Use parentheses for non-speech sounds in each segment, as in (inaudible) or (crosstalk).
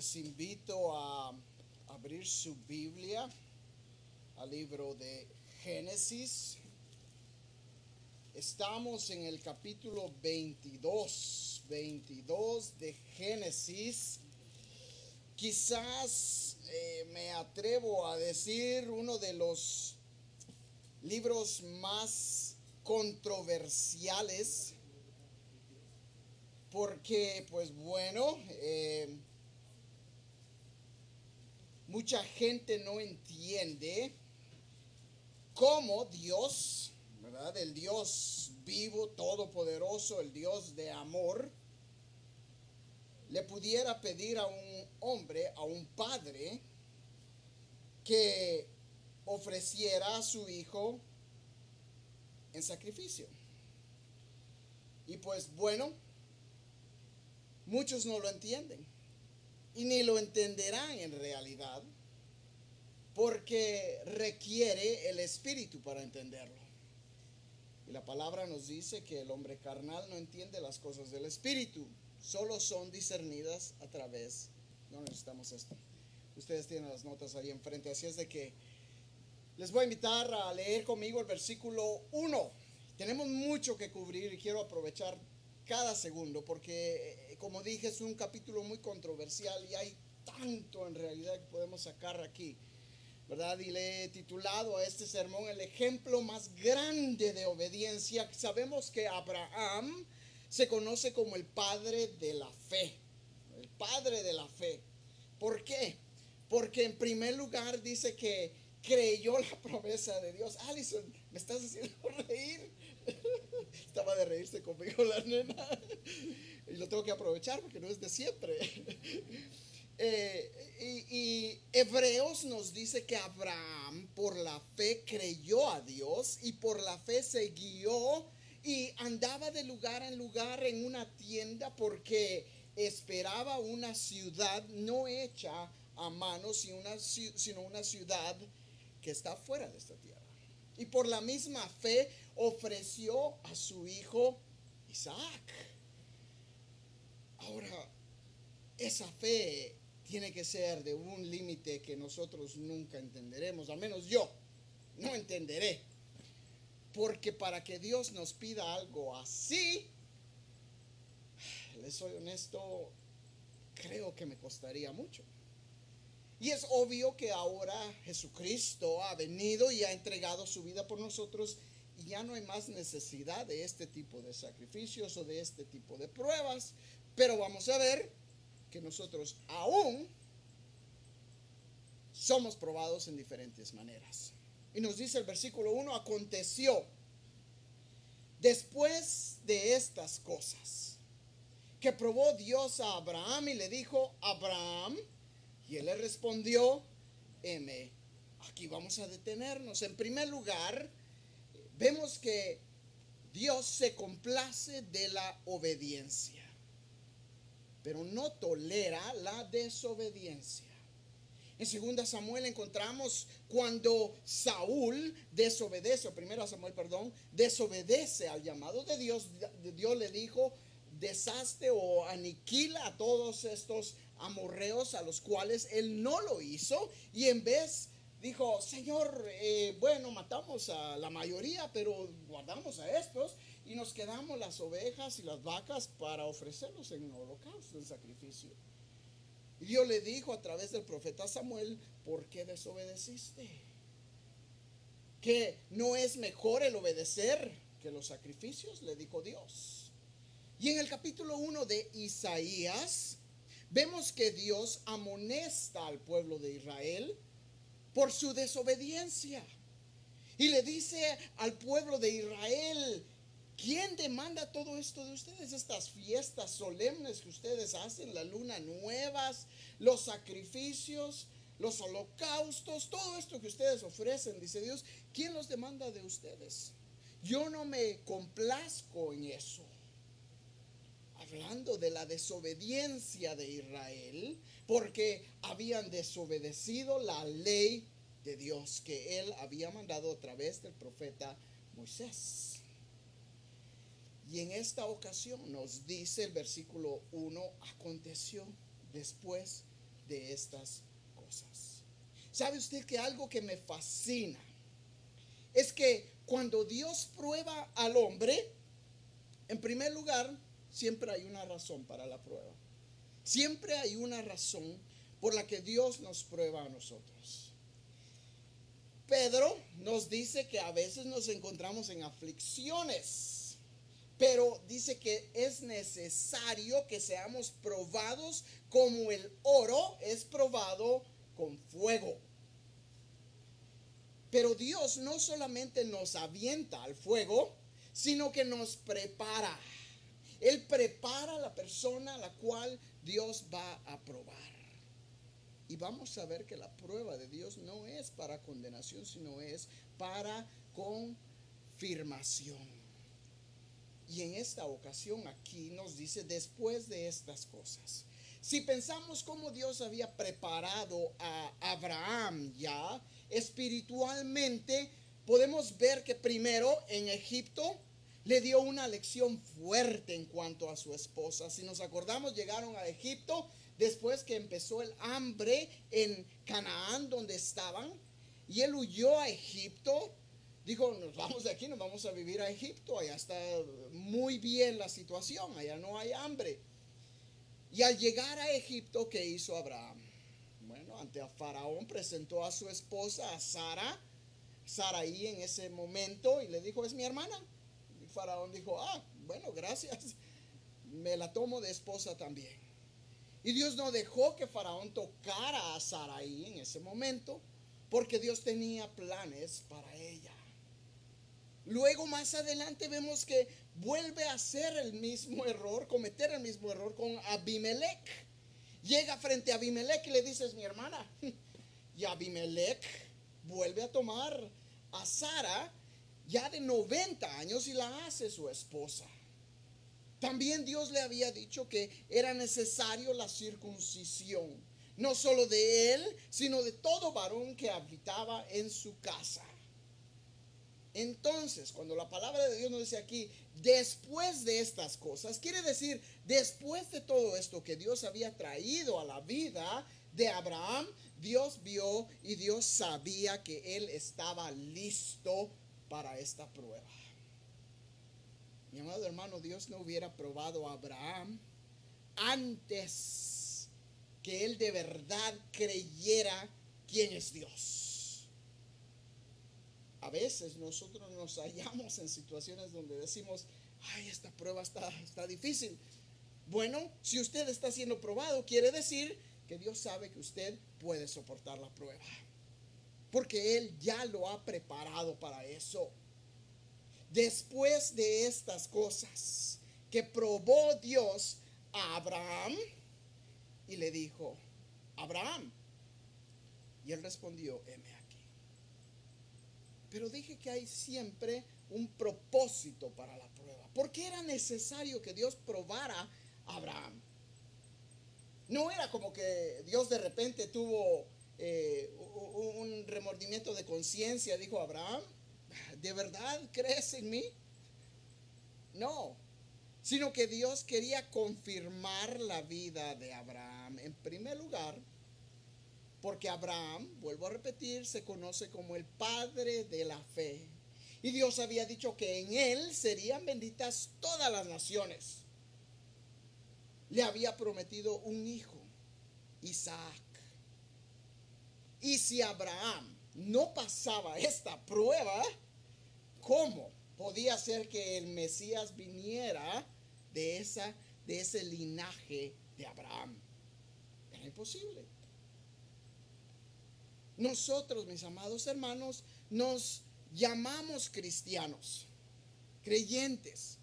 Les invito a abrir su Biblia al libro de Génesis. Estamos en el capítulo 22, 22 de Génesis. Quizás eh, me atrevo a decir uno de los libros más controversiales porque pues bueno, eh, mucha gente no entiende cómo Dios, ¿verdad? El Dios vivo, todopoderoso, el Dios de amor, le pudiera pedir a un hombre, a un padre, que ofreciera a su hijo en sacrificio. Y pues bueno, muchos no lo entienden y ni lo entenderán en realidad porque requiere el espíritu para entenderlo. Y la palabra nos dice que el hombre carnal no entiende las cosas del espíritu, solo son discernidas a través, no necesitamos esto. Ustedes tienen las notas ahí enfrente, así es de que les voy a invitar a leer conmigo el versículo 1. Tenemos mucho que cubrir y quiero aprovechar cada segundo porque como dije, es un capítulo muy controversial y hay tanto en realidad que podemos sacar aquí. ¿verdad? Y le he titulado a este sermón el ejemplo más grande de obediencia. Sabemos que Abraham se conoce como el padre de la fe, el padre de la fe. ¿Por qué? Porque en primer lugar dice que creyó la (laughs) promesa de Dios. Alison, me estás haciendo reír. (laughs) Estaba de reírse conmigo la nena lo tengo que aprovechar porque no es de siempre. (laughs) Eh, y, Hebreos nos dice que Abraham por la fe creyó a Dios y por la fe se guió y andaba de lugar en lugar en una tienda porque esperaba una ciudad no hecha a mano, sino una, sino una ciudad que está fuera de esta tierra. Y por la misma fe ofreció a su hijo Isaac. Ahora, esa fe tiene que ser de un límite que nosotros nunca entenderemos, al menos yo no entenderé. Porque para que Dios nos pida algo así, (sighs) les soy honesto, creo que me costaría mucho. Y es obvio que ahora Jesucristo ha venido y ha entregado su vida por nosotros y ya no hay más necesidad de este tipo de sacrificios o de este tipo de pruebas, pero vamos a ver que nosotros aún somos probados en diferentes maneras. Y nos dice el versículo 1, aconteció después de estas cosas que probó Dios a Abraham y le dijo, Abraham, y él le respondió, M. Aquí vamos a detenernos. En primer lugar, vemos que Dios se complace de la obediencia pero no tolera la desobediencia. En 2 Samuel encontramos cuando Saúl desobedece, o 1 Samuel, perdón, desobedece al llamado de Dios, Dios le dijo, desastre o aniquila a todos estos amorreos a los cuales él no lo hizo y en vez dijo, Señor, eh, bueno, matamos a la mayoría, pero guardamos a estos y nos quedamos las ovejas y las vacas para ofrecerlos en holocausto, en sacrificio. Y Dios le dijo a través del profeta Samuel, ¿por qué desobedeciste? Que no es mejor el obedecer que los sacrificios, le dijo Dios. Y en el capítulo 1 de Isaías, vemos que Dios amonesta al pueblo de Israel por su desobediencia. Y le dice al pueblo de Israel, ¿Quién demanda todo esto de ustedes? Estas fiestas solemnes que ustedes hacen, la luna nuevas, los sacrificios, los holocaustos, todo esto que ustedes ofrecen, dice Dios, ¿quién los demanda de ustedes? Yo no me complazco en eso. Hablando de la desobediencia de Israel, porque habían desobedecido la ley de Dios que él había mandado a través del profeta Moisés. Y en esta ocasión nos dice el versículo 1, aconteció después de estas cosas. ¿Sabe usted que algo que me fascina es que cuando Dios prueba al hombre, en primer lugar, siempre hay una razón para la prueba. Siempre hay una razón por la que Dios nos prueba a nosotros. Pedro nos dice que a veces nos encontramos en aflicciones, pero dice que es necesario que seamos probados como el oro es probado con fuego. Pero Dios no solamente nos avienta al fuego, sino que nos prepara. Él prepara a la persona a la cual Dios va a probar. Y vamos a ver que la prueba de Dios no es para condenación, sino es para confirmación. Y en esta ocasión aquí nos dice, después de estas cosas, si pensamos cómo Dios había preparado a Abraham ya espiritualmente, podemos ver que primero en Egipto le dio una lección fuerte en cuanto a su esposa. Si nos acordamos, llegaron a Egipto después que empezó el hambre en Canaán donde estaban y él huyó a Egipto. Dijo, nos vamos de aquí, nos vamos a vivir a Egipto, allá está muy bien la situación, allá no hay hambre. Y al llegar a Egipto, ¿qué hizo Abraham? Bueno, ante a Faraón presentó a su esposa, a Sara, Saraí en ese momento, y le dijo, es mi hermana. Y Faraón dijo, ah, bueno, gracias, me la tomo de esposa también. Y Dios no dejó que Faraón tocara a Saraí en ese momento, porque Dios tenía planes para ella. Luego más adelante vemos que vuelve a hacer el mismo error, cometer el mismo error con Abimelech. Llega frente a Abimelech y le dice, es mi hermana. (laughs) Y Abimelech vuelve a tomar a Sara ya de 90 años y la hace su esposa. También Dios le había dicho que era necesario la circuncisión, no solo de él, sino de todo varón que habitaba en su casa. Entonces, cuando la palabra de Dios nos dice aquí, después de estas cosas, quiere decir, después de todo esto que Dios había traído a la vida de Abraham, Dios vio y Dios sabía que él estaba listo para esta prueba. Mi amado hermano, Dios no hubiera probado a Abraham antes que él de verdad creyera quién es Dios. A veces nosotros nos hallamos en situaciones donde decimos, ay, esta prueba está, está difícil. Bueno, si usted está siendo probado, quiere decir que Dios sabe que usted puede soportar la prueba. Porque Él ya lo ha preparado para eso. Después de estas cosas que probó Dios a Abraham y le dijo, Abraham. Y él respondió, aquí. Pero dije que hay siempre un propósito para la prueba. ¿Por qué era necesario que Dios probara a Abraham? No era como que Dios de repente tuvo eh, un remordimiento de conciencia, dijo Abraham, ¿de verdad crees en mí? No, sino que Dios quería confirmar la vida de Abraham. En primer lugar, porque Abraham, vuelvo a repetir, se conoce como el padre de la fe. Y Dios había dicho que en él serían benditas todas las naciones. Le había prometido un hijo, Isaac. Y si Abraham no pasaba esta prueba, ¿cómo podía ser que el Mesías viniera de, esa, de ese linaje de Abraham? Era imposible. Nosotros, mis amados hermanos, nos llamamos cristianos, creyentes.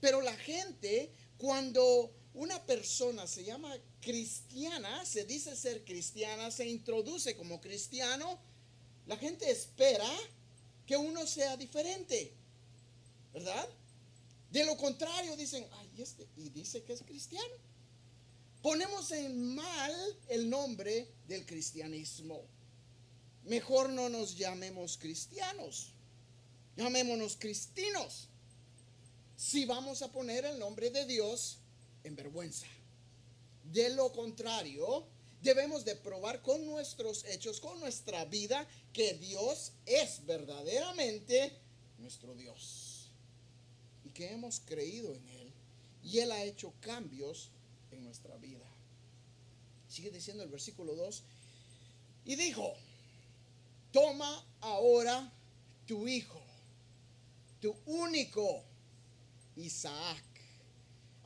Pero la gente, cuando una persona se llama cristiana, se dice ser cristiana, se introduce como cristiano, la gente espera que uno sea diferente, ¿verdad? De lo contrario dicen, ay, este, y dice que es cristiano. Ponemos en mal el nombre del cristianismo. Mejor no nos llamemos cristianos, llamémonos cristinos. Si vamos a poner el nombre de Dios en vergüenza. De lo contrario, debemos de probar con nuestros hechos, con nuestra vida, que Dios es verdaderamente nuestro Dios. Y que hemos creído en Él. Y Él ha hecho cambios en nuestra vida. Sigue diciendo el versículo 2. Y dijo, toma ahora tu hijo, tu único Isaac,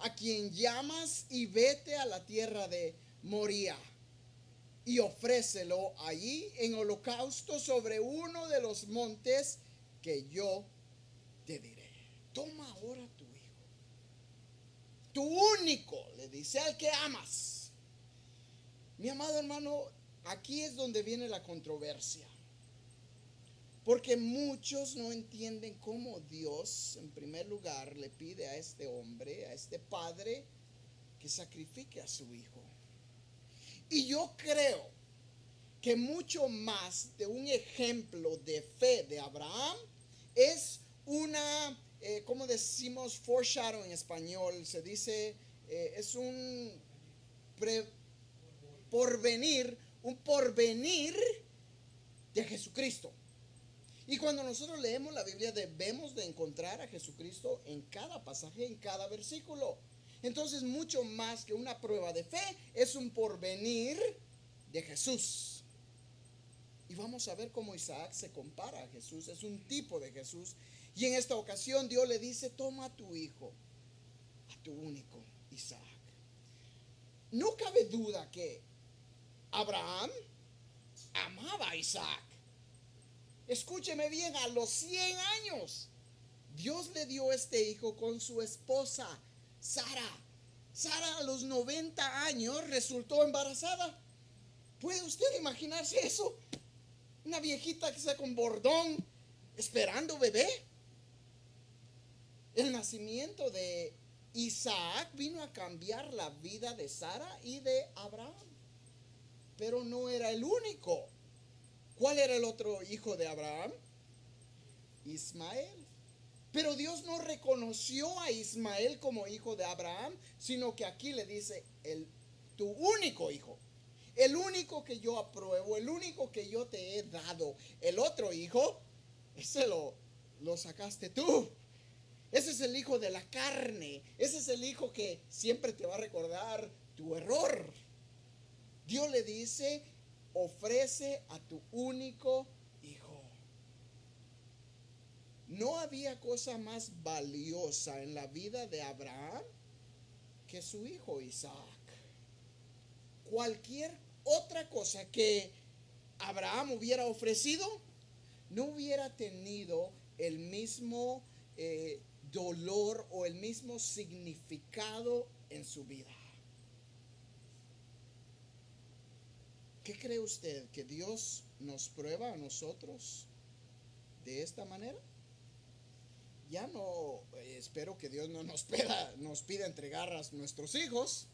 a quien llamas y vete a la tierra de Moría y ofrécelo allí en holocausto sobre uno de los montes que yo te diré. Toma ahora tu único, le dice al que amas. Mi amado hermano, aquí es donde viene la controversia. Porque muchos no entienden cómo Dios, en primer lugar, le pide a este hombre, a este padre, que sacrifique a su hijo. Y yo creo que mucho más de un ejemplo de fe de Abraham es una, eh, como decimos, foreshadow en español, se dice, eh, es un porvenir, un porvenir de Jesucristo. Y cuando nosotros leemos la Biblia debemos de encontrar a Jesucristo en cada pasaje, en cada versículo. Entonces, mucho más que una prueba de fe, es un porvenir de Jesús. Y vamos a ver cómo Isaac se compara a Jesús, es un tipo de Jesús. Y en esta ocasión Dios le dice, toma a tu hijo, a tu único Isaac. No cabe duda que Abraham amaba a Isaac. Escúcheme bien, a los 100 años, Dios le dio este hijo con su esposa, Sara. Sara a los 90 años resultó embarazada. ¿Puede usted imaginarse eso? Una viejita que está con bordón esperando bebé. El nacimiento de Isaac vino a cambiar la vida de Sara y de Abraham. Pero no era el único. ¿Cuál era el otro hijo de Abraham? Ismael. Pero Dios no reconoció a Ismael como hijo de Abraham, sino que aquí le dice, el, tu único hijo, el único que yo apruebo, el único que yo te he dado, el otro hijo, ese lo, lo sacaste tú. Ese es el hijo de la carne, ese es el hijo que siempre te va a recordar tu error. Dios le dice, ofrece a tu único hijo. No había cosa más valiosa en la vida de Abraham que su hijo Isaac. Cualquier otra cosa que Abraham hubiera ofrecido no hubiera tenido el mismo eh, dolor o el mismo significado en su vida. ¿Qué cree usted? ¿Que Dios nos prueba a nosotros de esta manera? Ya no, eh, espero que Dios no nos (laughs) pida, nos pida entregar a nuestros hijos,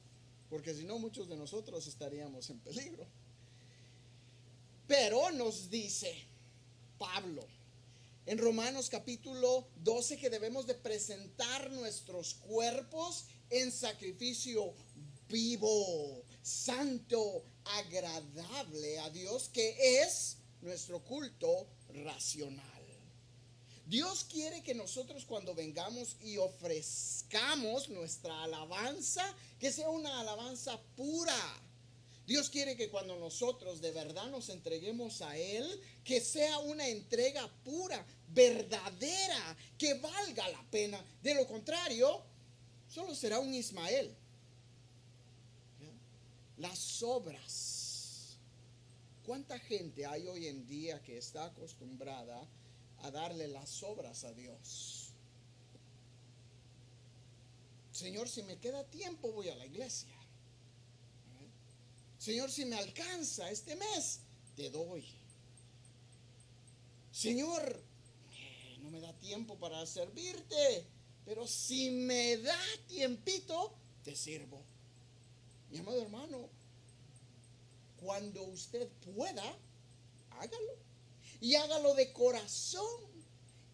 porque si no muchos de nosotros estaríamos en peligro. Pero nos dice Pablo en Romanos capítulo 12 que debemos de presentar nuestros cuerpos en sacrificio vivo, santo, agradable a Dios, que es nuestro culto racional. Dios quiere que nosotros cuando vengamos y ofrezcamos nuestra alabanza, que sea una alabanza pura. Dios quiere que cuando nosotros de verdad nos entreguemos a Él, que sea una entrega pura, verdadera, que valga la pena. De lo contrario, solo será un Ismael las obras. ¿Cuánta gente hay hoy en día que está acostumbrada a darle las obras a Dios? Señor, si me queda tiempo voy a la iglesia. Señor, si me alcanza este mes, te doy. Señor, no me da tiempo para servirte, pero si me da tiempito, te sirvo. Mi amado hermano, cuando usted pueda, hágalo. Y hágalo de corazón.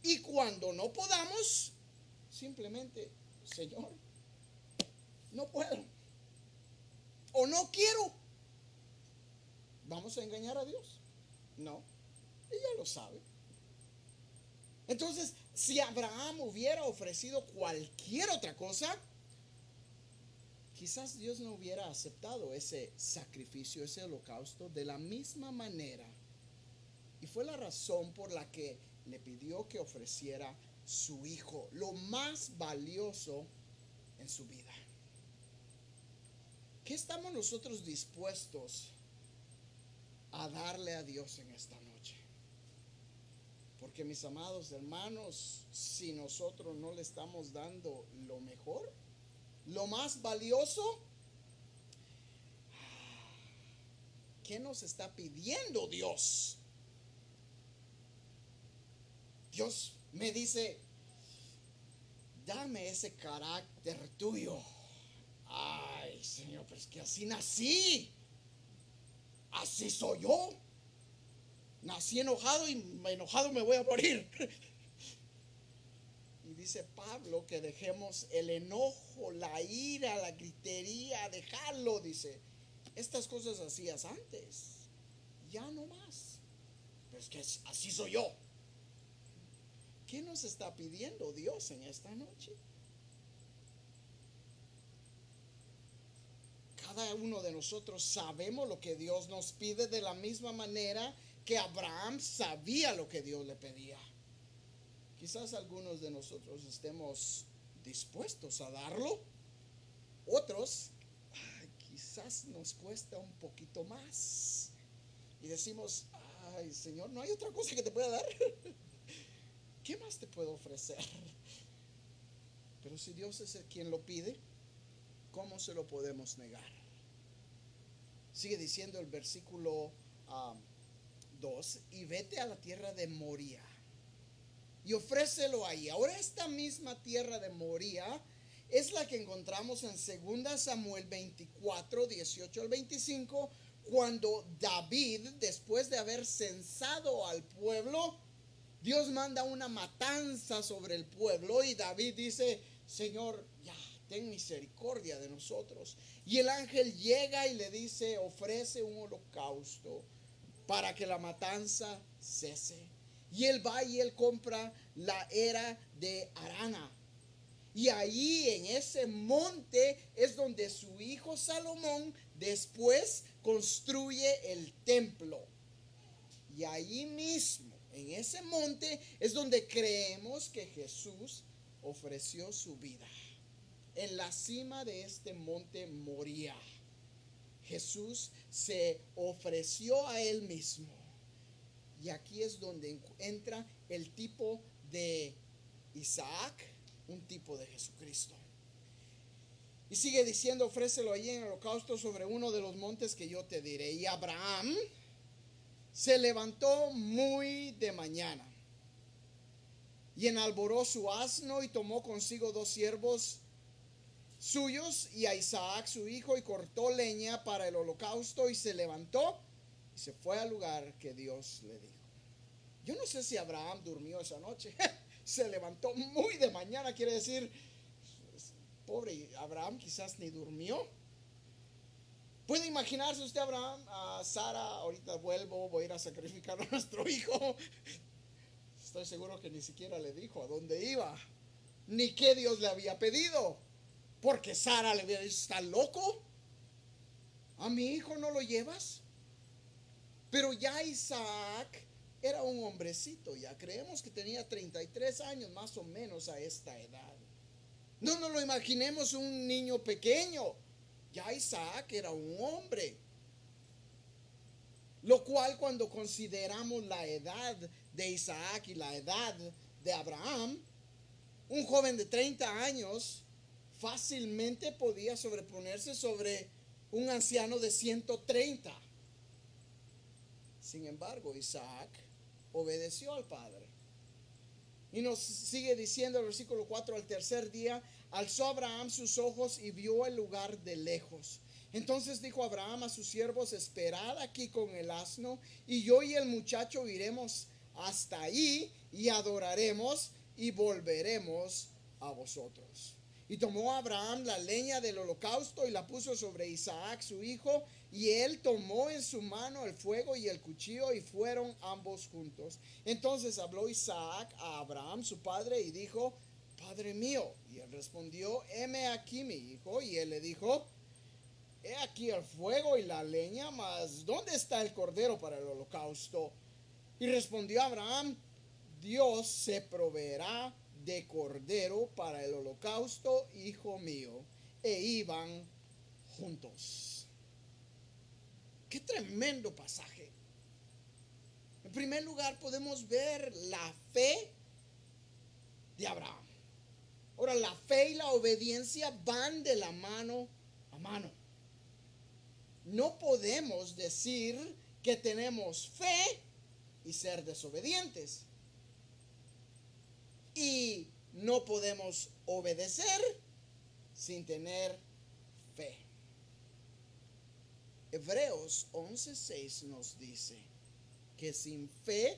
Y cuando no podamos, simplemente, Señor, no puedo. no quiero. ¿Vamos a engañar a Dios? No. Ella lo sabe. Entonces, si Abraham hubiera ofrecido cualquier otra cosa, quizás Dios no hubiera aceptado ese sacrificio, ese holocausto de la misma manera. Y fue la razón por la que le pidió que ofreciera su hijo, lo más valioso en su vida. ¿Qué estamos nosotros dispuestos a darle a Dios en esta noche? Porque mis amados hermanos, si nosotros no le estamos dando lo mejor, lo más valioso, ¿qué nos está pidiendo Dios? Dios me dice, dame ese carácter tuyo. Ay, Señor, pero es que así nací. Así soy yo. Nací enojado y enojado me voy a morir. Y dice Pablo que dejemos el enojo, la ira, la gritería, dejarlo, dice. Estas cosas hacías antes, ya no más. Pero es que así soy yo. ¿Qué nos está pidiendo Dios en esta noche? Cada uno de nosotros sabemos lo que Dios nos pide de la misma manera que Abraham sabía lo que Dios le pedía. Quizás algunos de nosotros estemos dispuestos a darlo. Otros, quizás nos cuesta un poquito más. Y decimos, ay Señor, no hay otra cosa que te pueda dar. (laughs) ¿qué más te puedo ofrecer? Pero si Dios es el quien lo pide, ¿cómo se lo podemos negar? Sigue diciendo el versículo 2, um, y vete a la tierra de Moría y ofrécelo ahí. Ahora esta misma tierra de Moría es la que encontramos en 2 Samuel 24, 18 al 25, cuando David, después de haber censado al pueblo, Dios manda una matanza sobre el pueblo y David dice, Señor, ya, ten misericordia de nosotros. Y el ángel llega y le dice, ofrece un holocausto para que la matanza cese. Y él va y él compra la era de Arana. Y ahí en ese monte es donde su hijo Salomón después construye el templo. Y ahí mismo en ese monte es donde creemos que Jesús ofreció su vida. En la cima de este monte moría. Jesús se ofreció a él mismo. Y aquí es donde entra el tipo de Isaac, un tipo de Jesucristo. Y sigue diciendo, ofrécelo allí en el holocausto sobre uno de los montes que yo te diré. Y Abraham se levantó muy de mañana y enalboró su asno y tomó consigo dos siervos suyos y a Isaac su hijo y cortó leña para el holocausto y se levantó y se fue al lugar que Dios le dijo. Yo no sé si Abraham durmió esa noche. (laughs) se levantó muy de mañana, quiere decir, pobre Abraham quizás ni durmió ¿Puede imaginarse usted, Abraham, a Sara, ahorita vuelvo, voy a ir a sacrificar a (laughs) nuestro hijo? Estoy seguro que ni siquiera le dijo a dónde iba, ni qué Dios le había pedido, porque Sara le había dicho, ¿está loco? ¿A mi hijo no lo llevas? Pero ya Isaac era un hombrecito, ya creemos que tenía 33 años más o menos a esta edad. No nos lo imaginemos un niño pequeño ya Isaac era un hombre. Lo cual cuando consideramos la edad de Isaac y la edad de Abraham, un joven de 30 años fácilmente podía sobreponerse sobre un anciano de 130. Sin embargo, Isaac obedeció al Padre. Y nos sigue diciendo el versículo 4, al tercer día alzó Abraham sus ojos y vio el lugar de lejos. Entonces dijo Abraham a sus siervos, esperad aquí con el asno, y yo y el muchacho iremos hasta ahí y adoraremos y volveremos a vosotros. Y tomó Abraham la leña del holocausto y la puso sobre Isaac su hijo, y él tomó en su mano el fuego y el cuchillo y fueron ambos juntos. Entonces habló Isaac a Abraham su padre y dijo, Padre mío. Y él respondió, heme aquí mi hijo. Y él le dijo, he aquí el fuego y la leña, mas ¿dónde está el cordero para el holocausto? Y respondió Abraham, Dios se proveerá de cordero para el holocausto, hijo mío. E iban juntos. Qué tremendo pasaje. En primer lugar podemos ver la fe de Abraham. Ahora, la fe y la obediencia van de la mano a mano. No podemos decir que tenemos fe y ser desobedientes. Y no podemos obedecer sin tener fe. Hebreos 11:6 nos dice que sin fe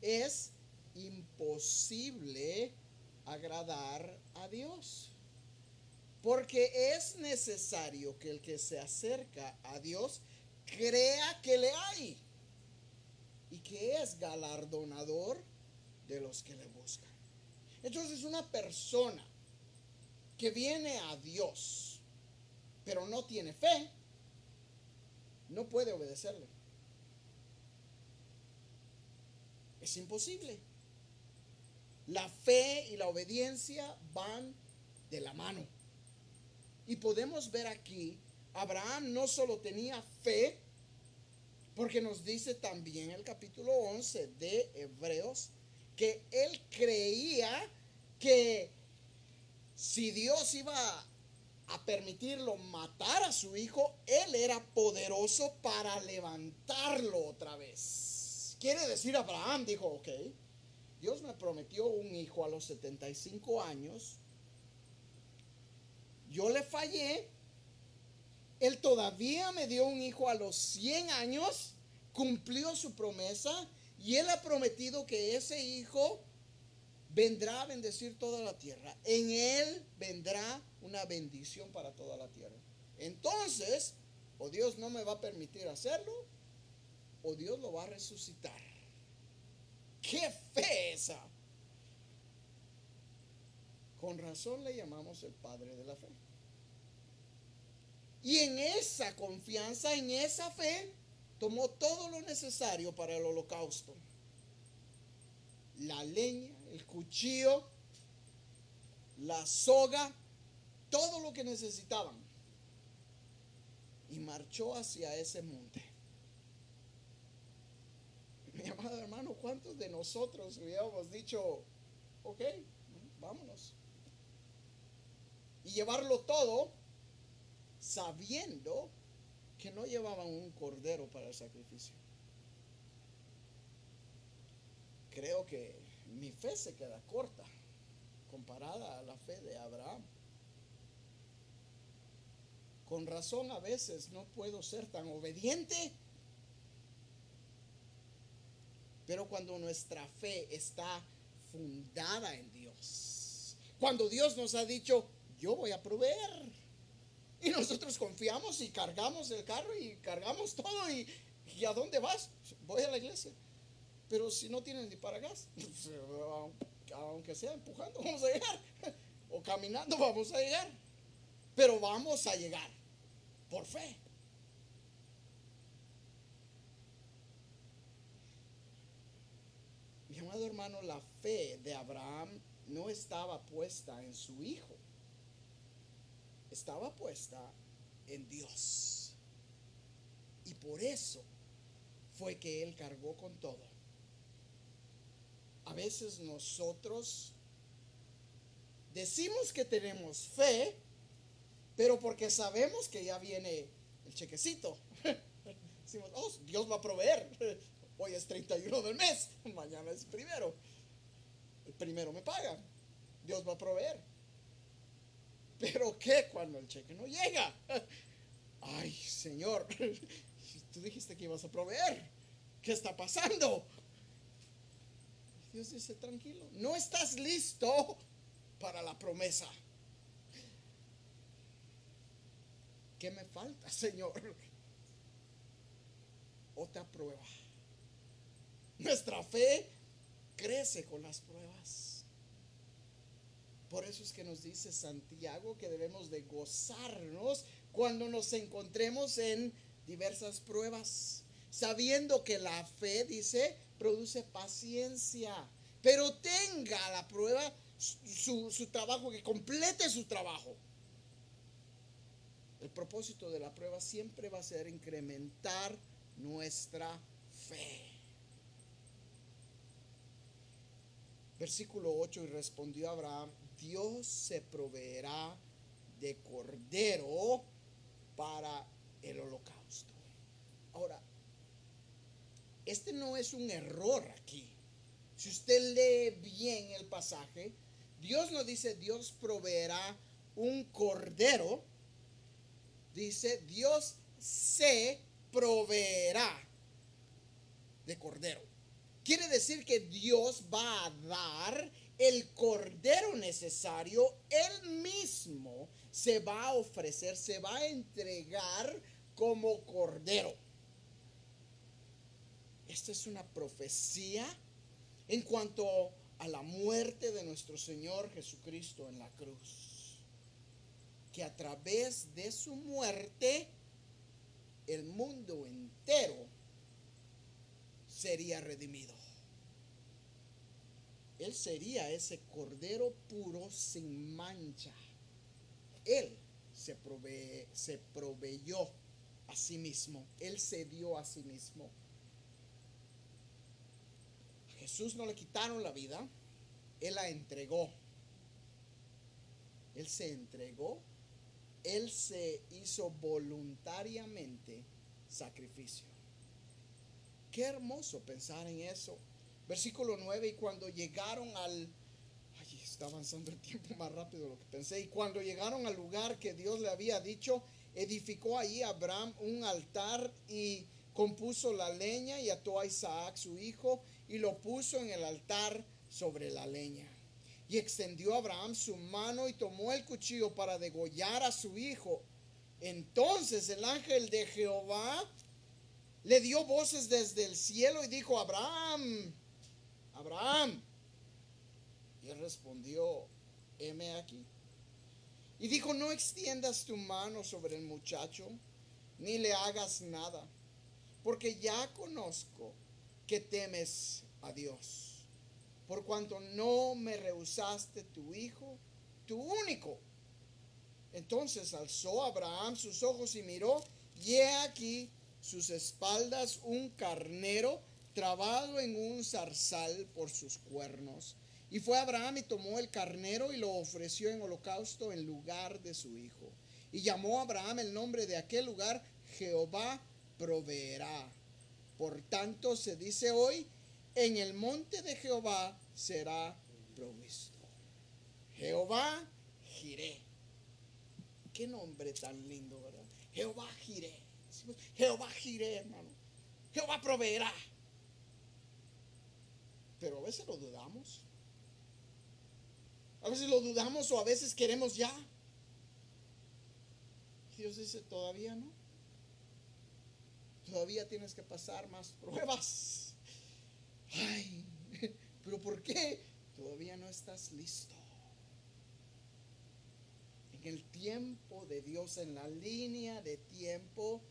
es imposible agradar a Dios. Porque es necesario que el que se acerca a Dios crea que le hay y que es galardonador de los que le buscan. Entonces una persona que viene a Dios, pero no tiene fe, no puede obedecerle. Es imposible. La fe y la obediencia van de la mano. Y podemos ver aquí, Abraham no solo tenía fe, porque nos dice también el capítulo 11 de Hebreos que él creía que si Dios iba a permitirlo matar a su hijo, él era poderoso para levantarlo otra vez. Quiere decir, Abraham dijo, ok, Dios me prometió un hijo a los 75 años, yo le fallé, él todavía me dio un hijo a los 100 años, cumplió su promesa y él ha prometido que ese hijo vendrá a bendecir toda la tierra. En él vendrá una bendición para toda la tierra. Entonces, o Dios no me va a permitir hacerlo, o Dios lo va a resucitar. ¡Qué fe esa! Con razón le llamamos el Padre de la Fe. Y en esa confianza, en esa fe, tomó todo lo necesario para el holocausto. La leña, el cuchillo, la soga, todo lo que necesitaban. Y marchó hacia ese monte. (laughs) Mi amado hermano, ¿cuántos de nosotros hubiéramos dicho, ok, vámonos? Y llevarlo todo sabiendo que no llevaban un cordero para el sacrificio. Creo que mi fe se queda corta comparada a la fe de Abraham. Con razón a veces no puedo ser tan obediente. Pero cuando nuestra fe está fundada en Dios, cuando Dios nos ha dicho, yo voy a proveer, y nosotros confiamos y cargamos el carro y cargamos todo. ¿Y, a dónde vas? Voy a la iglesia. Pero si no tienen ni para gas, (laughs) pues, aunque sea empujando, (laughs) vamos a llegar. O caminando, (laughs) vamos a llegar. Pero vamos a llegar por fe. Mi amado hermano, la fe de Abraham no estaba puesta en su hijo estaba puesta en Dios. Y por eso fue que Él cargó con todo. A veces nosotros decimos que tenemos fe, pero porque sabemos que ya viene el chequecito. (laughs) Decimos, oh, Dios va a proveer. (laughs) Hoy es 31 del mes, (laughs) mañana es primero. El primero me paga. Dios va a proveer. Pero ¿qué cuando el cheque no llega? Ay, Señor, (laughs) tú dijiste que ibas a proveer. ¿Qué está pasando? Dios dice, tranquilo, no estás listo para la promesa. ¿qué me falta, Señor? Otra prueba. Nuestra fe crece con las pruebas. Por eso es que nos dice Santiago que debemos de gozarnos cuando nos encontremos en diversas pruebas, sabiendo que la fe, dice, produce paciencia, pero tenga la prueba su, su trabajo, que complete su trabajo. El propósito de la prueba siempre va a ser incrementar nuestra fe. Versículo 8, y respondió Abraham, Dios se proveerá de cordero para el holocausto. Ahora, este no es un error aquí. Si usted lee bien el pasaje, Dios no dice Dios proveerá un cordero. Dice Dios se proveerá de cordero. Quiere decir que Dios va a dar el cordero necesario, Él mismo se va a ofrecer, se va a entregar como cordero. Esta es una profecía en cuanto a la muerte de nuestro Señor Jesucristo en la cruz. Que a través de su muerte el mundo entero sería redimido. Él sería ese cordero puro sin mancha. Él se, proveyó a sí mismo. Él se dio a sí mismo. A Jesús no le quitaron la vida. Él la entregó. Él se entregó. Él se hizo voluntariamente sacrificio. Qué hermoso pensar en eso. Versículo 9, y cuando llegaron al... Ay, está avanzando el tiempo más rápido de lo que pensé. Y cuando llegaron al lugar que Dios le había dicho, edificó allí Abraham un altar y compuso la leña y ató a Isaac su hijo y lo puso en el altar sobre la leña. Y extendió Abraham su mano y tomó el cuchillo para degollar a su hijo. Entonces el ángel de Jehová le dio voces desde el cielo y dijo, Abraham, Abraham. Y él respondió, heme aquí. Y dijo, no extiendas tu mano sobre el muchacho, ni le hagas nada, porque ya conozco que temes a Dios, por cuanto no me rehusaste tu hijo, tu único. Entonces alzó Abraham sus ojos y miró, y he aquí sus espaldas un carnero trabado en un zarzal por sus cuernos. Y fue Abraham y tomó el carnero y lo ofreció en holocausto en lugar de su hijo. Y llamó a Abraham el nombre de aquel lugar, Jehová proveerá. Por tanto se dice hoy, en el monte de Jehová será provisto. Jehová giré. Qué nombre tan lindo, ¿verdad? Jehová giré. Jehová giré, hermano. Jehová proveerá. Pero a veces lo dudamos. A veces lo dudamos o a veces queremos ya. Dios dice, todavía no. Todavía tienes que pasar más pruebas. Ay, (laughs) pero ¿por qué? Todavía no estás listo. En el tiempo de Dios, en la línea de tiempo,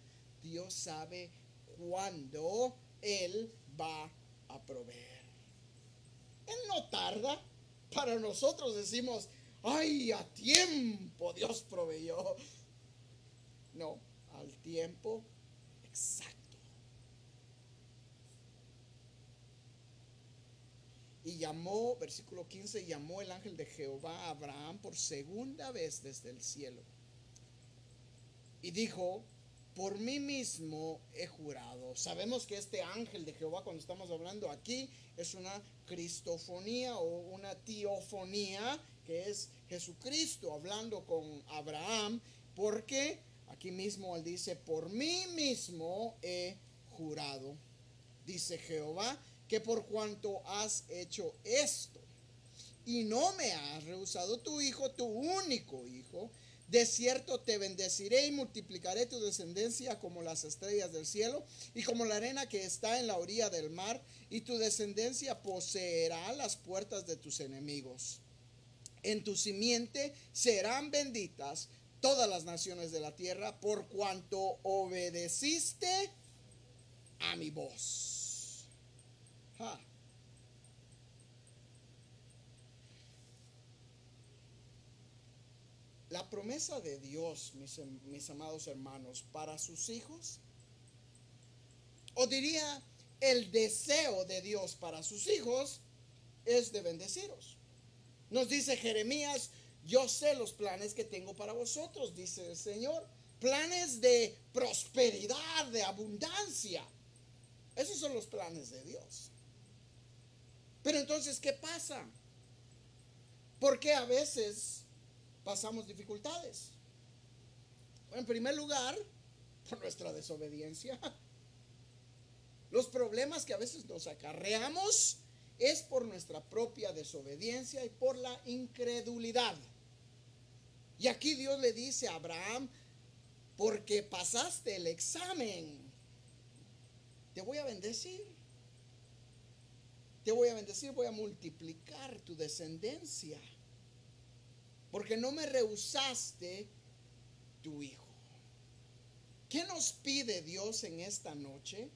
Dios sabe cuándo Él va a proveer. Él no tarda. Para nosotros decimos, ay, a tiempo Dios proveyó. No, al tiempo exacto. Y llamó, versículo 15, llamó el ángel de Jehová a Abraham por segunda vez desde el cielo. Y dijo, por mí mismo he jurado. Sabemos que este ángel de Jehová, cuando estamos hablando aquí, es una cristofonía o una teofonía, que es Jesucristo hablando con Abraham, porque aquí mismo él dice, por mí mismo he jurado, dice Jehová, que por cuanto has hecho esto y no me has rehusado tu hijo, tu único hijo, De cierto te bendeciré y multiplicaré tu descendencia como las estrellas del cielo y como la arena que está en la orilla del mar, y tu descendencia poseerá las puertas de tus enemigos. En tu simiente serán benditas todas las naciones de la tierra por cuanto obedeciste a mi voz. La promesa de Dios, mis, mis amados hermanos, para sus hijos, o diría el deseo de Dios para sus hijos, es de bendeciros. Nos dice Jeremías, yo sé los planes que tengo para vosotros, dice el Señor. Planes de prosperidad, de abundancia. Esos son los planes de Dios. Pero entonces, ¿qué pasa? Porque a veces pasamos dificultades. En primer lugar, por nuestra desobediencia. (laughs) Los problemas que a veces nos acarreamos es por nuestra propia desobediencia y por la incredulidad. Y aquí Dios le dice a Abraham, porque pasaste el examen, te voy a bendecir. Te voy a bendecir, voy a multiplicar tu descendencia porque no me rehusaste tu hijo. ¿Qué nos pide Dios en esta noche?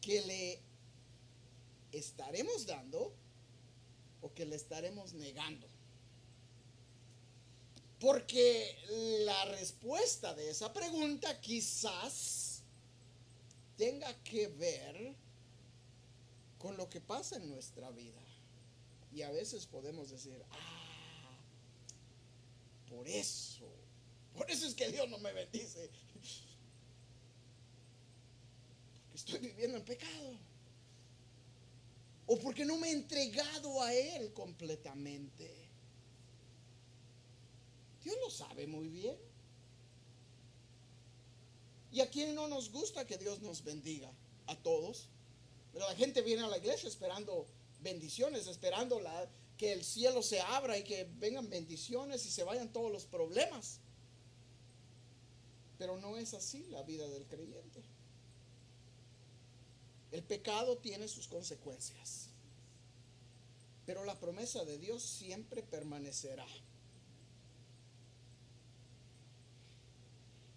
Que le estaremos dando o que le estaremos negando. Porque la respuesta de esa pregunta quizás tenga que ver con lo que pasa en nuestra vida. Y a veces podemos decir, ah, por eso, por eso es que Dios no me bendice. Porque estoy viviendo en pecado. O porque no me he entregado a Él completamente. Dios lo sabe muy bien. ¿Y a quién no nos gusta que Dios nos bendiga? A todos. Pero la gente viene a la iglesia esperando bendiciones, esperando que el cielo se abra y que vengan bendiciones y se vayan todos los problemas. Pero no es así la vida del creyente. El pecado tiene sus consecuencias. Pero la promesa de Dios siempre permanecerá.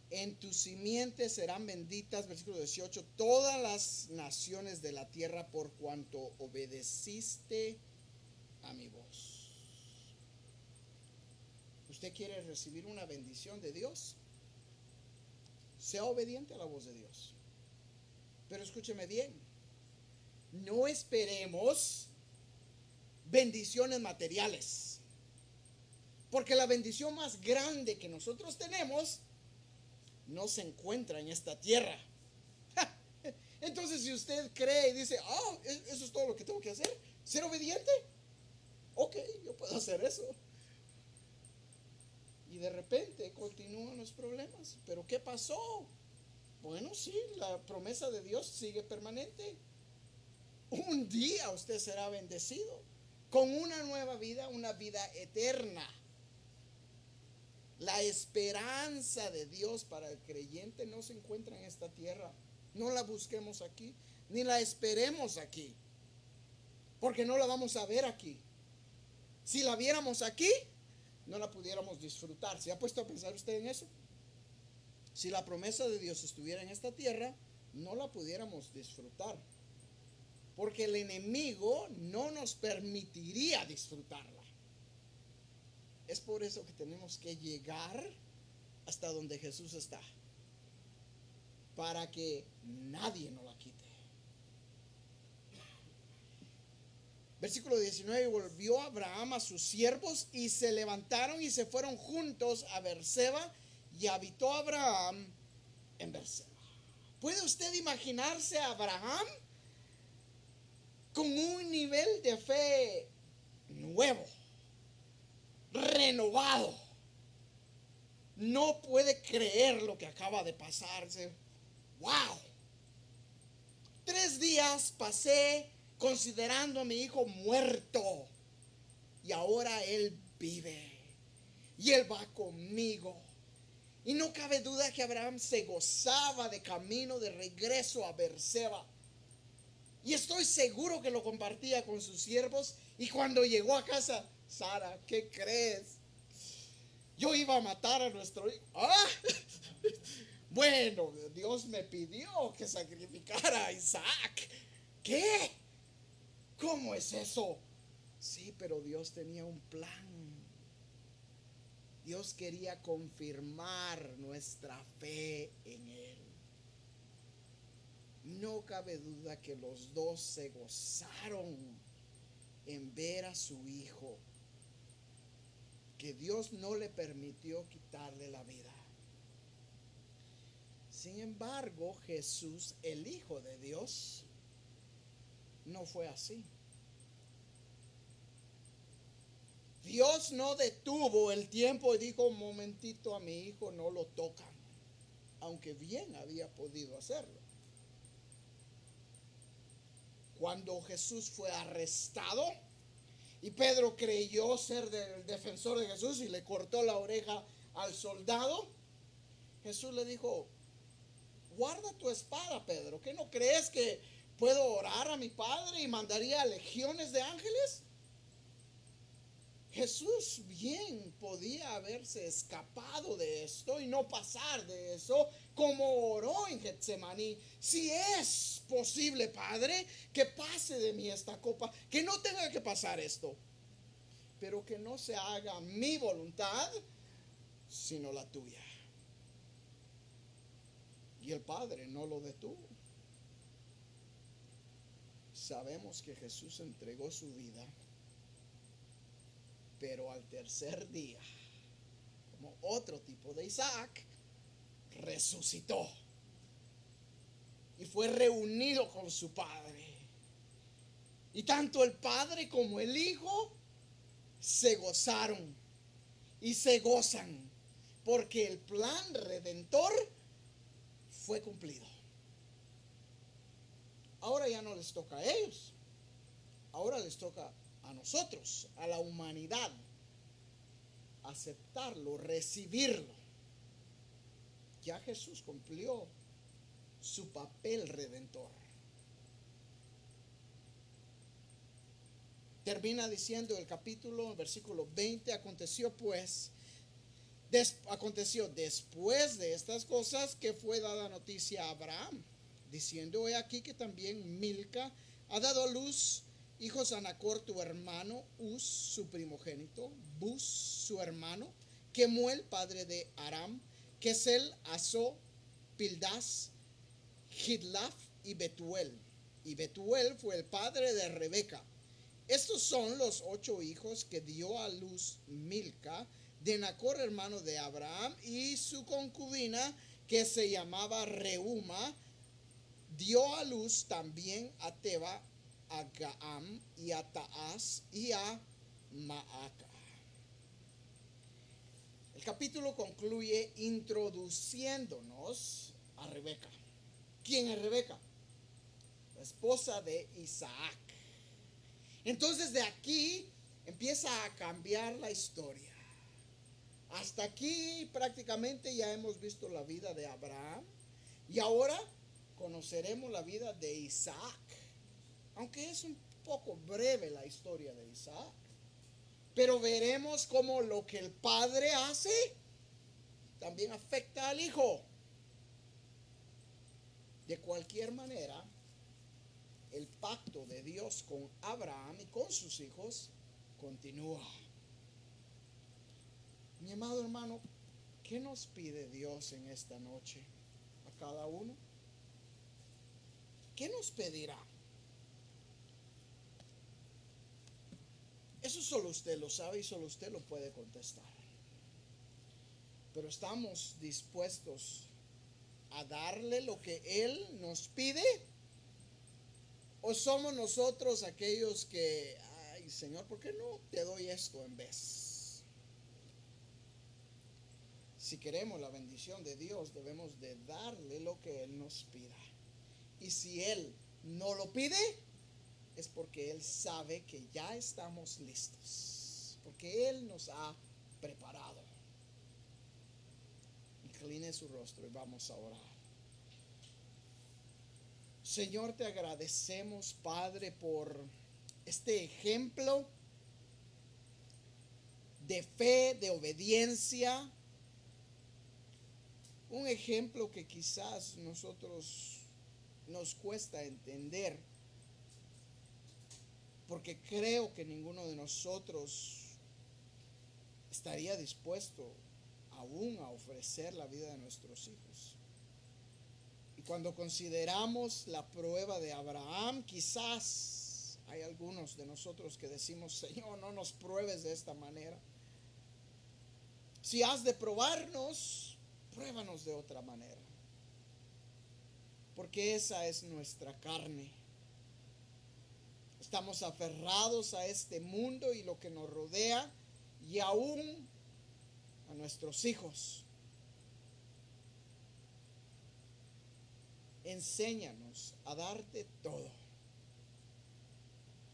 En tu simiente serán benditas, versículo 18, todas las naciones de la tierra por cuanto obedeciste a mi voz. ¿Usted quiere recibir una bendición de Dios? Sea obediente a la voz de Dios. Pero escúcheme bien, no esperemos bendiciones materiales. Porque la bendición más grande que nosotros tenemos no se encuentra en esta tierra. Entonces, si usted cree y dice, ah, eso es todo lo que tengo que hacer, ser obediente, ok, yo puedo hacer eso. Y de repente continúan los problemas. Pero ¿qué pasó? Bueno, sí, la promesa de Dios sigue permanente. Un día usted será bendecido con una nueva vida, una vida eterna. La esperanza de Dios para el creyente no se encuentra en esta tierra. No la busquemos aquí, ni la esperemos aquí, porque no la vamos a ver aquí. Si la viéramos aquí, no la pudiéramos disfrutar. ¿Se ha puesto a pensar usted en eso? Si la promesa de Dios estuviera en esta tierra, no la pudiéramos disfrutar. Porque el enemigo no nos permitiría disfrutarla. Es por eso que tenemos que llegar hasta donde Jesús está. Para que nadie nos la quite. Versículo 19, volvió Abraham a sus siervos y se levantaron y se fueron juntos a Berseba y habitó Abraham en Berseba. ¿Puede usted imaginarse a Abraham con un nivel de fe nuevo? Renovado. No puede creer lo que acaba de pasarse. ¡Wow! Tres días pasé considerando a mi hijo muerto y ahora él vive. y Él va conmigo. Y no cabe duda que Abraham se gozaba de camino de regreso a Berseba. Y estoy seguro que lo compartía con sus siervos. Y cuando llegó a casa, Sara, ¿qué crees? Yo iba a matar a nuestro hijo. ¡Ah! (laughs) Bueno, Dios me pidió que sacrificara a Isaac. ¿Qué? ¿Cómo es eso? Sí, pero Dios tenía un plan. Dios quería confirmar nuestra fe en Él. No cabe duda que los dos se gozaron en ver a su hijo, que Dios no le permitió quitarle la vida. Sin embargo, Jesús, el Hijo de Dios, no fue así. Dios no detuvo el tiempo y dijo, un momentito a mi hijo no lo tocan, aunque bien había podido hacerlo. Cuando Jesús fue arrestado y Pedro creyó ser el defensor de Jesús y le cortó la oreja al soldado, Jesús le dijo, guarda tu espada, Pedro, ¿qué no crees que puedo orar a mi Padre y mandaría legiones de ángeles? Jesús bien podía haberse escapado de esto y no pasar de eso como oró en Getsemaní. Si es posible, Padre, que pase de mí esta copa, que no tenga que pasar esto, pero que no se haga mi voluntad, sino la tuya. Y el Padre no lo detuvo. Sabemos que Jesús entregó su vida pero al tercer día, como otro tipo de Isaac, resucitó y fue reunido con su padre. Y tanto el padre como el hijo se gozaron y se gozan porque el plan redentor fue cumplido. Ahora ya no les toca a ellos, ahora les toca a nosotros, a la humanidad, aceptarlo, recibirlo. Ya Jesús cumplió su papel redentor. Termina diciendo el capítulo, versículo 20, aconteció pues, aconteció después de estas cosas que fue dada noticia a Abraham, diciendo, he aquí que también Milca ha dado a luz hijos Anacor, tu hermano, Uz, su primogénito, Bus, su hermano, Kemuel, padre de Aram, Kesel, Aso, Pildas, Hidlaf y Betuel. Y Betuel fue el padre de Rebeca. Estos son los ocho hijos que dio a luz Milca, de Nacor, hermano de Abraham, y su concubina, que se llamaba Reuma, dio a luz también a Teba, a Gaam y a Taas y a Maaca. El capítulo concluye introduciéndonos a Rebeca. ¿Quién es Rebeca? La esposa de Isaac. Entonces de aquí empieza a cambiar la historia. Hasta aquí prácticamente ya hemos visto la vida de Abraham y ahora conoceremos la vida de Isaac aunque es un poco breve la historia de Isaac. Pero veremos cómo lo que el padre hace también afecta al hijo. De cualquier manera, el pacto de Dios con Abraham y con sus hijos continúa. Mi amado hermano, ¿qué nos pide Dios en esta noche a cada uno? ¿Qué nos pedirá? Eso solo usted lo sabe y solo usted lo puede contestar. Pero estamos dispuestos a darle lo que Él nos pide. ¿O somos nosotros aquellos que, ay Señor, ¿por qué no te doy esto en vez? Si queremos la bendición de Dios, debemos de darle lo que Él nos pida. Y si Él no lo pide, es porque Él sabe que ya estamos listos, porque Él nos ha preparado. Incline su rostro y vamos a orar. Señor, te agradecemos, Padre, por este ejemplo de fe, de obediencia. Un ejemplo que quizás nosotros nos cuesta entender, porque creo que ninguno de nosotros estaría dispuesto aún a ofrecer la vida de nuestros hijos. Y cuando consideramos la prueba de Abraham, quizás hay algunos de nosotros que decimos, Señor, no nos pruebes de esta manera. Si has de probarnos, pruébanos de otra manera. Porque esa es nuestra carne. Estamos aferrados a este mundo y lo que nos rodea y aún a nuestros hijos. Enséñanos a darte todo,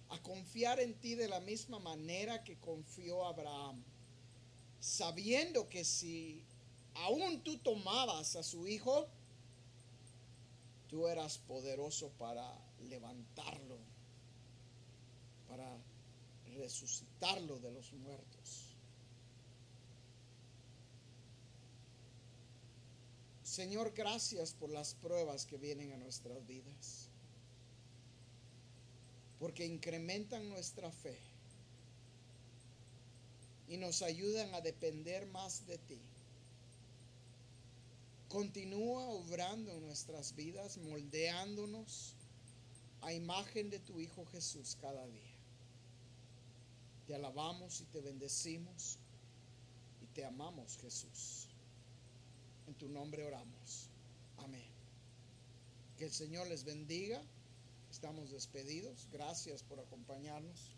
a confiar en ti de la misma manera que confió Abraham, sabiendo que si aún tú tomabas a su hijo, tú eras poderoso para levantarlo, para resucitarlo de los muertos. Señor, gracias por las pruebas que vienen a nuestras vidas, porque incrementan nuestra fe y nos ayudan a depender más de ti. Continúa obrando en nuestras vidas, moldeándonos a imagen de tu Hijo Jesús cada día. Te alabamos y te bendecimos y te amamos Jesús. En tu nombre oramos. Amén. Que el Señor les bendiga. Estamos despedidos. Gracias por acompañarnos.